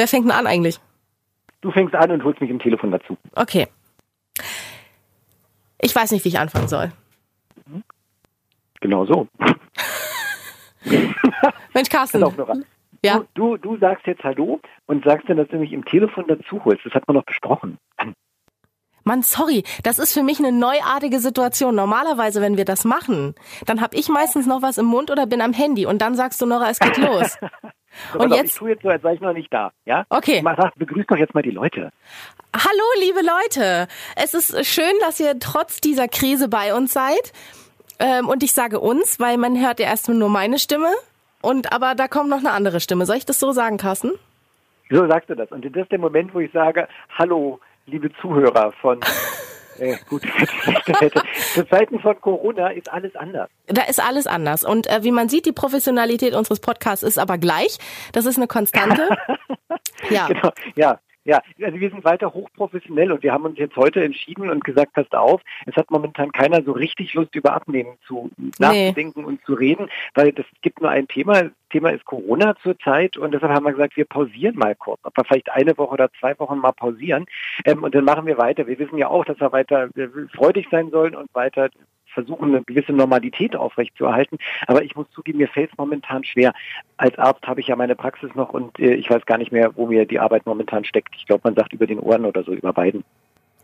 Wer fängt denn an eigentlich? Du fängst an und holst mich im Telefon dazu. Okay. Ich weiß nicht, wie ich anfangen soll. Genau so. Mensch, Carsten. Ja. Du, du, du sagst jetzt Hallo und sagst dann, dass du mich im Telefon dazu holst. Das hat man doch besprochen. Mann, sorry, das ist für mich eine neuartige Situation. Normalerweise, wenn wir das machen, dann habe ich meistens noch was im Mund oder bin am Handy und dann sagst du, Nora, es geht los. So, Und auf, jetzt- Ich tue jetzt so, als sei ich noch nicht da. Ja? Okay. Mal sag, begrüß doch jetzt mal die Leute. Hallo, liebe Leute. Es ist schön, dass ihr trotz dieser Krise bei uns seid. Ähm, und ich sage uns, weil man hört ja erstmal nur meine Stimme. Und aber da kommt noch eine andere Stimme. Soll ich das so sagen, Carsten? So sagst du das. Und das ist der Moment, wo ich sage, hallo, liebe Zuhörer von äh. Zu Zeiten von Corona ist alles anders. Da ist alles anders. Und äh, wie man sieht, die Professionalität unseres Podcasts ist aber gleich. Das ist eine Konstante. ja. Genau, ja. Ja, also wir sind weiter hochprofessionell und wir haben uns jetzt heute entschieden und gesagt, passt auf, es hat momentan keiner so richtig Lust über Abnehmen zu nachzudenken und zu reden, weil es gibt nur ein Thema, das Thema ist Corona zurzeit und deshalb haben wir gesagt, wir pausieren mal kurz, ob wir vielleicht eine Woche oder zwei Wochen mal pausieren ähm, und dann machen wir weiter. Wir wissen ja auch, dass wir weiter äh, freudig sein sollen und weiter versuchen, eine gewisse Normalität aufrechtzuerhalten. Aber ich muss zugeben, mir fällt es momentan schwer. Als Arzt habe ich ja meine Praxis noch und äh, ich weiß gar nicht mehr, wo mir die Arbeit momentan steckt. Ich glaube, man sagt über den Ohren oder so, über beiden.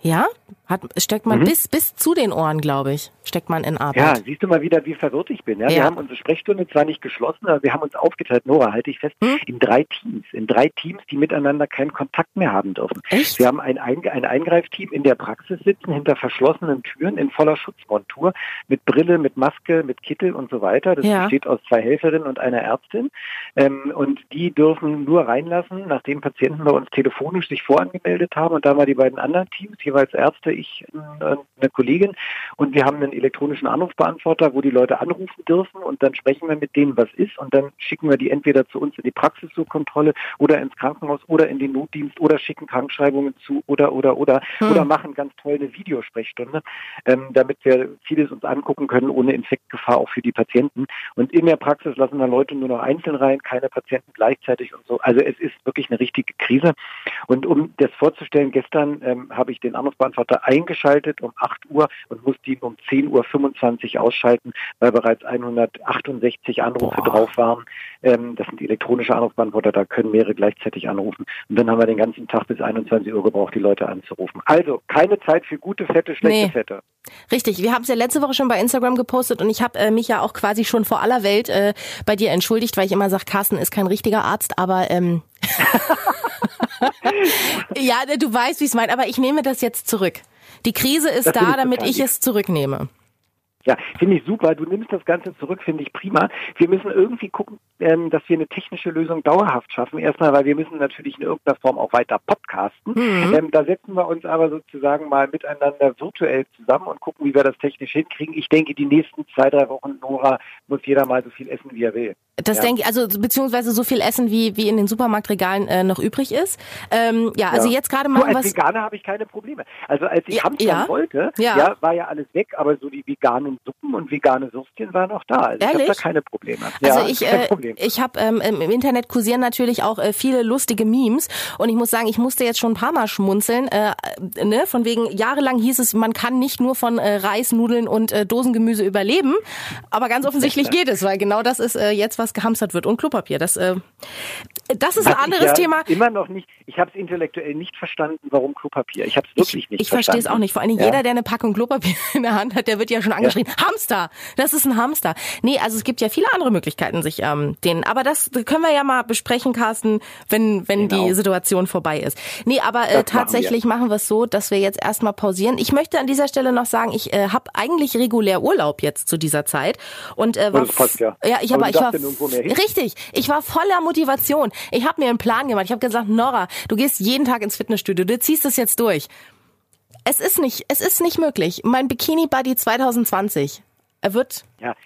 Ja? Hat, steckt man Mhm. bis, bis zu den Ohren, glaube ich, steckt man in Ja, Arbeit. siehst du mal wieder, wie verwirrt ich bin. Ja? Ja. Wir haben unsere Sprechstunde zwar nicht geschlossen, aber wir haben uns aufgeteilt, Nora, halte ich fest, Hm? in drei Teams. In drei Teams, die miteinander keinen Kontakt mehr haben dürfen. Echt? Wir haben ein, ein Eingreifteam in der Praxis sitzen, hinter verschlossenen Türen in voller Schutzmontur, mit Brille, mit Maske, mit Kittel und so weiter. Das Ja. besteht aus zwei Helferinnen und einer Ärztin. Ähm, und die dürfen nur reinlassen, nachdem Patienten bei uns telefonisch sich vorangemeldet haben. Und da waren die beiden anderen Teams, jeweils Ärzte, ich und eine Kollegin. Und wir haben einen elektronischen Anrufbeantworter, wo die Leute anrufen dürfen. Und dann sprechen wir mit denen, was ist. Und dann schicken wir die entweder zu uns in die Praxis zur Kontrolle oder ins Krankenhaus oder in den Notdienst oder schicken Krankschreibungen zu oder, oder, oder. Hm. Oder machen ganz toll eine Videosprechstunde, ähm, damit wir vieles uns angucken können, ohne Infektgefahr auch für die Patienten. Und in der Praxis lassen wir Leute nur noch einzeln rein, keine Patienten gleichzeitig und so. Also es ist wirklich eine richtige Krise. Und um das vorzustellen, gestern ähm, habe ich den Anrufbeantworter eingeschaltet um 8 Uhr und musste ihn um 10.25 Uhr ausschalten, weil bereits 168 Anrufe Boah. drauf waren. Ähm, das sind elektronische Anrufbeantworter, da können mehrere gleichzeitig anrufen. Und dann haben wir den ganzen Tag bis 21 Uhr gebraucht, die Leute anzurufen. Also keine Zeit für gute Fette, schlechte Nee. Fette. Richtig, wir haben es ja letzte Woche schon bei Instagram gepostet und ich habe äh, mich ja auch quasi schon vor aller Welt äh, bei dir entschuldigt, weil ich immer sage, Carsten ist kein richtiger Arzt, aber ähm, ja, du weißt, wie ich es meine, aber ich nehme das jetzt zurück. Die Krise ist Das da, damit ich lieb. es zurücknehme. Ja, finde ich super. Du nimmst das Ganze zurück, finde ich prima. Wir müssen irgendwie gucken, ähm, dass wir eine technische Lösung dauerhaft schaffen. Erstmal, weil wir müssen natürlich in irgendeiner Form auch weiter podcasten. Mhm. Ähm, da setzen wir uns aber sozusagen mal miteinander virtuell zusammen und gucken, wie wir das technisch hinkriegen. Ich denke, die nächsten zwei, drei Wochen, Nora, muss jeder mal so viel essen, wie er will. Das Ja. denke ich, also beziehungsweise so viel Essen, wie, wie in den Supermarktregalen äh, noch übrig ist. Ähm, ja, also Ja. jetzt gerade Nur machen als was. Veganer habe ich keine Probleme. Also als ich Ja, ja. wollte, ja. war ja alles weg, aber so die veganen Suppen und vegane Würstchen waren noch da. Also ich habe da Ehrlich? keine Probleme. Also ja, ich, äh, ich habe ähm, im Internet kursieren natürlich auch äh, viele lustige Memes und ich muss sagen, ich musste jetzt schon ein paar Mal schmunzeln. Äh, ne? Von wegen jahrelang hieß es, man kann nicht nur von äh, Reis, Nudeln und äh, Dosengemüse überleben, aber ganz offensichtlich geht es, weil genau das ist äh, jetzt was gehamstert wird und Klopapier. Das, äh, das ist ein Was anderes ich ja Thema. Immer noch nicht. Ich habe es intellektuell nicht verstanden, warum Klopapier. Ich habe es wirklich Ich, nicht ich verstehe es verstanden. auch nicht. Vor allem Ja. jeder, der eine Packung Klopapier in der Hand hat, der wird ja schon angeschrien. Hamster! Das ist ein Hamster. Nee, also es gibt ja viele andere Möglichkeiten, sich ähm, den. Aber das können wir ja mal besprechen, Carsten, wenn, wenn Genau. die Situation vorbei ist. Nee, aber äh, tatsächlich machen wir es so, dass wir jetzt erstmal pausieren. Ich möchte an dieser Stelle noch sagen, ich äh, habe eigentlich regulär Urlaub jetzt zu dieser Zeit. Und äh, war das passt ja. ja, ich, Aber aber ich war richtig. Ich war voller Motivation. Ich habe mir einen Plan gemacht. Ich habe gesagt, Nora, du gehst jeden Tag ins Fitnessstudio. Du ziehst es jetzt durch. Es ist nicht, es ist nicht möglich. Mein Bikini Buddy 2020, er wird, Ja,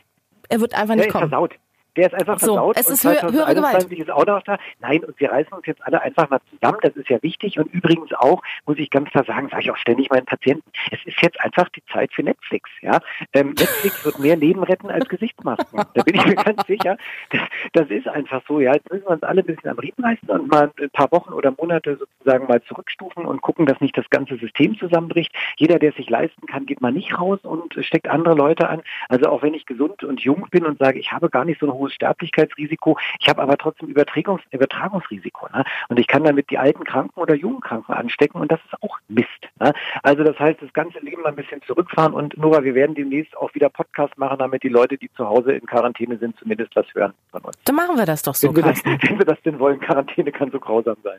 er wird einfach nicht ist kommen. versaut. Der ist einfach so, versaut. Es ist und höhere Gewalt. ist auch noch da. Nein, und wir reißen uns jetzt alle einfach mal zusammen. Das ist ja wichtig. Und übrigens auch, muss ich ganz klar sagen, sage ich auch ständig meinen Patienten, es ist jetzt einfach die Zeit für Netflix. Ja, ähm, Netflix wird mehr Leben retten als Gesichtsmasken. Da bin ich mir ganz sicher. Das, das ist einfach so. Ja, jetzt müssen wir uns alle ein bisschen am Riemen reißen und mal ein paar Wochen oder Monate sozusagen mal zurückstufen und gucken, dass nicht das ganze System zusammenbricht. Jeder, der es sich leisten kann, geht mal nicht raus und steckt andere Leute an. Also auch wenn ich gesund und jung bin und sage, ich habe gar nicht so ein hohes Sterblichkeitsrisiko, ich habe aber trotzdem Übertragungs Übertragungsrisiko. Ne? Und ich kann damit die alten Kranken oder jungen Kranken anstecken und das ist auch Mist. Ne? Also das heißt, das ganze Leben mal ein bisschen zurückfahren und Nora, wir werden demnächst auch wieder Podcast machen, damit die Leute, die zu Hause in Quarantäne sind, zumindest was hören von uns. Dann machen wir das doch so, wenn wir das, wenn wir das denn wollen, Quarantäne kann so grausam sein.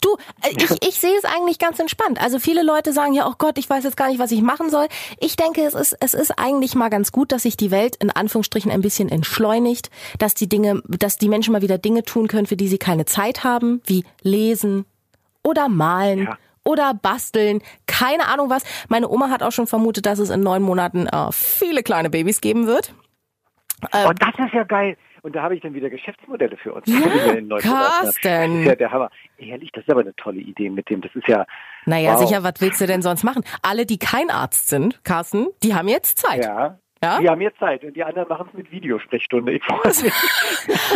Du, äh, ich, ich sehe es eigentlich ganz entspannt. Also viele Leute sagen ja, oh Gott, ich weiß jetzt gar nicht, was ich machen soll. Ich denke, es ist, es ist eigentlich mal ganz gut, dass sich die Welt in Anführungsstrichen ein bisschen entschleunigt, dass die Dinge, dass die Menschen mal wieder Dinge tun können, für die sie keine Zeit haben, wie lesen oder malen. Ja oder basteln, keine Ahnung was. Meine Oma hat auch schon vermutet, dass es in neun Monaten äh, viele kleine Babys geben wird. Ähm, und das ist ja geil. Und da habe ich dann wieder Geschäftsmodelle für uns. Ja, Carsten. Das ist ja der Hammer. Ehrlich, das ist aber eine tolle Idee mit dem. Das ist ja. Naja, wow. sicher, was willst du denn sonst machen? Alle, die kein Arzt sind, Carsten, die haben jetzt Zeit. Ja. Ja? Die haben jetzt Zeit und die anderen machen es mit Videosprechstunde.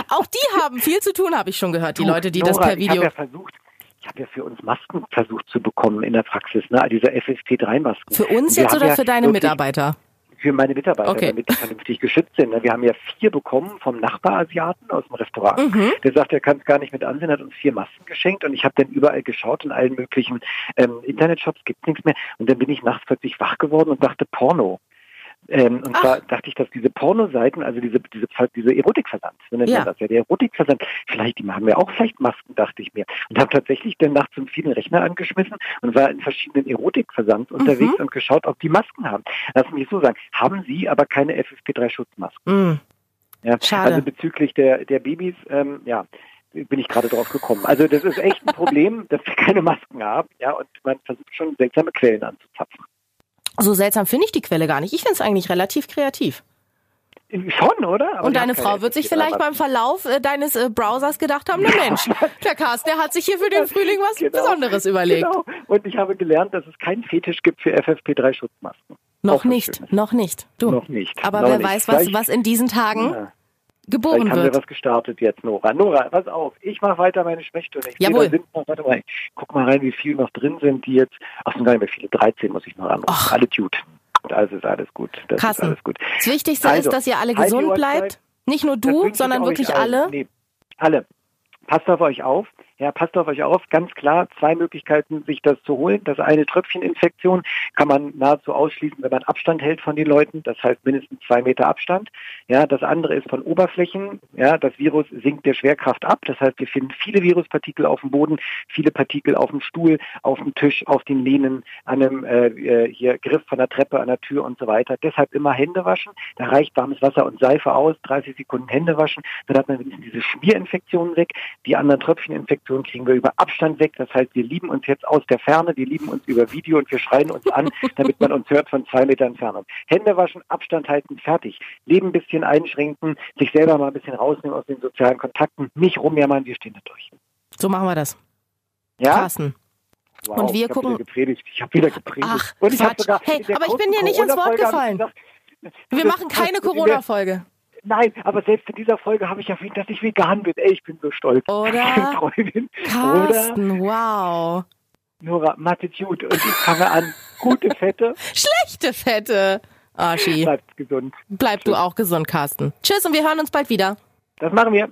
Auch die haben viel zu tun, habe ich schon gehört, die du, Leute, die Nora, das per Video. Ich habe ja versucht, ich habe ja für uns Masken versucht zu bekommen in der Praxis, ne? Diese FFP3-Masken. Für uns jetzt oder ja für deine Mitarbeiter? für meine Mitarbeiter, okay. damit die vernünftig geschützt sind. Ne? Wir haben ja vier bekommen vom Nachbarasiaten aus dem Restaurant. Mhm. Der sagt, er kann es gar nicht mit ansehen, hat uns vier Masken geschenkt und ich habe dann überall geschaut in allen möglichen ähm, Internetshops, gibt nichts mehr. Und dann bin ich nachts plötzlich wach geworden und dachte, Porno. Ähm, und Ach. zwar dachte ich, dass diese Pornoseiten, also diese, diese, diese Erotikversand, so nennt ja. man das ja, der Erotikversand, vielleicht, die haben ja auch vielleicht Masken, dachte ich mir. Und habe tatsächlich dann nachts einen vielen Rechner angeschmissen und war in verschiedenen Erotikversands mhm. unterwegs und geschaut, ob die Masken haben. Lass mich so sagen, haben sie aber keine FFP3-Schutzmasken. Mhm. Ja, Schade. Also bezüglich der, der Babys, ähm, ja, bin ich gerade drauf gekommen. Also das ist echt ein Problem, dass wir keine Masken haben, ja, und man versucht schon seltsame Quellen anzuzapfen. So seltsam finde ich die Quelle gar nicht. Ich finde es eigentlich relativ kreativ. Schon, oder? Aber und deine Frau wird sich vielleicht beim Verlauf äh, deines äh, Browsers gedacht haben, na Mensch, der Carsten, der hat sich hier für den Frühling was genau, Besonderes überlegt. Genau. Und ich habe gelernt, dass es keinen Fetisch gibt für FFP3-Schutzmasken. Noch nicht, noch nicht. Du. Noch nicht. Aber noch wer nicht. weiß, was, was in diesen Tagen ja. Geboren Vielleicht wird. haben wir was gestartet jetzt, Nora. Nora, pass auf, ich mache weiter meine Sprechstunde. Ich Jawohl. Sind noch, warte mal, guck mal rein, wie viele noch drin sind, die jetzt, ach, sind gar nicht mehr viele, 13 muss ich noch anrufen. Alle gut. Also ist alles gut. Das Carsten, ist alles gut. Das Wichtigste also, ist, dass ihr alle gesund bleibt. Nicht nur du, sondern wirklich alle. Nee, alle. Passt auf euch auf. Ja, passt auf euch auf. Ganz klar, zwei Möglichkeiten, sich das zu holen. Das eine Tröpfcheninfektion kann man nahezu ausschließen, wenn man Abstand hält von den Leuten. Das heißt mindestens zwei Meter Abstand. Ja, das andere ist von Oberflächen. Ja, das Virus sinkt der Schwerkraft ab. Das heißt, wir finden viele Viruspartikel auf dem Boden, viele Partikel auf dem Stuhl, auf dem Tisch, auf den Lehnen, an einem äh, äh hier Griff von der Treppe, an der Tür und so weiter. Deshalb immer Hände waschen. Da reicht warmes Wasser und Seife aus. 30 Sekunden Hände waschen. Dann hat man wenigstens diese Schmierinfektionen weg. Die anderen Tröpfcheninfektionen Kommunikation kriegen wir über Abstand weg. Das heißt, wir lieben uns jetzt aus der Ferne, wir lieben uns über Video und wir schreien uns an, damit man uns hört von zwei Meter Entfernung. Hände waschen, Abstand halten, fertig. Leben ein bisschen einschränken, sich selber mal ein bisschen rausnehmen aus den sozialen Kontakten, nicht rumjammern, wir stehen da durch. So machen wir das. Ja? Carsten. Wow, und wir ich gucken. Gepredigt. Ich habe wieder gepredigt. Ach, und ich sogar hey, aber ich bin dir nicht ins Wort gefallen. Gesagt, wir machen keine Corona-Folge. Nein, aber selbst in dieser Folge habe ich erwähnt, dass ich vegan bin. Ey, ich bin so stolz. Oder? Freundin. Carsten, wow. Nora, Mathe gut. Und ich fange an. Gute Fette. Schlechte Fette. Arschi. Bleibt gesund. Bleib Tschüss. du auch gesund, Carsten. Tschüss und wir hören uns bald wieder. Das machen wir.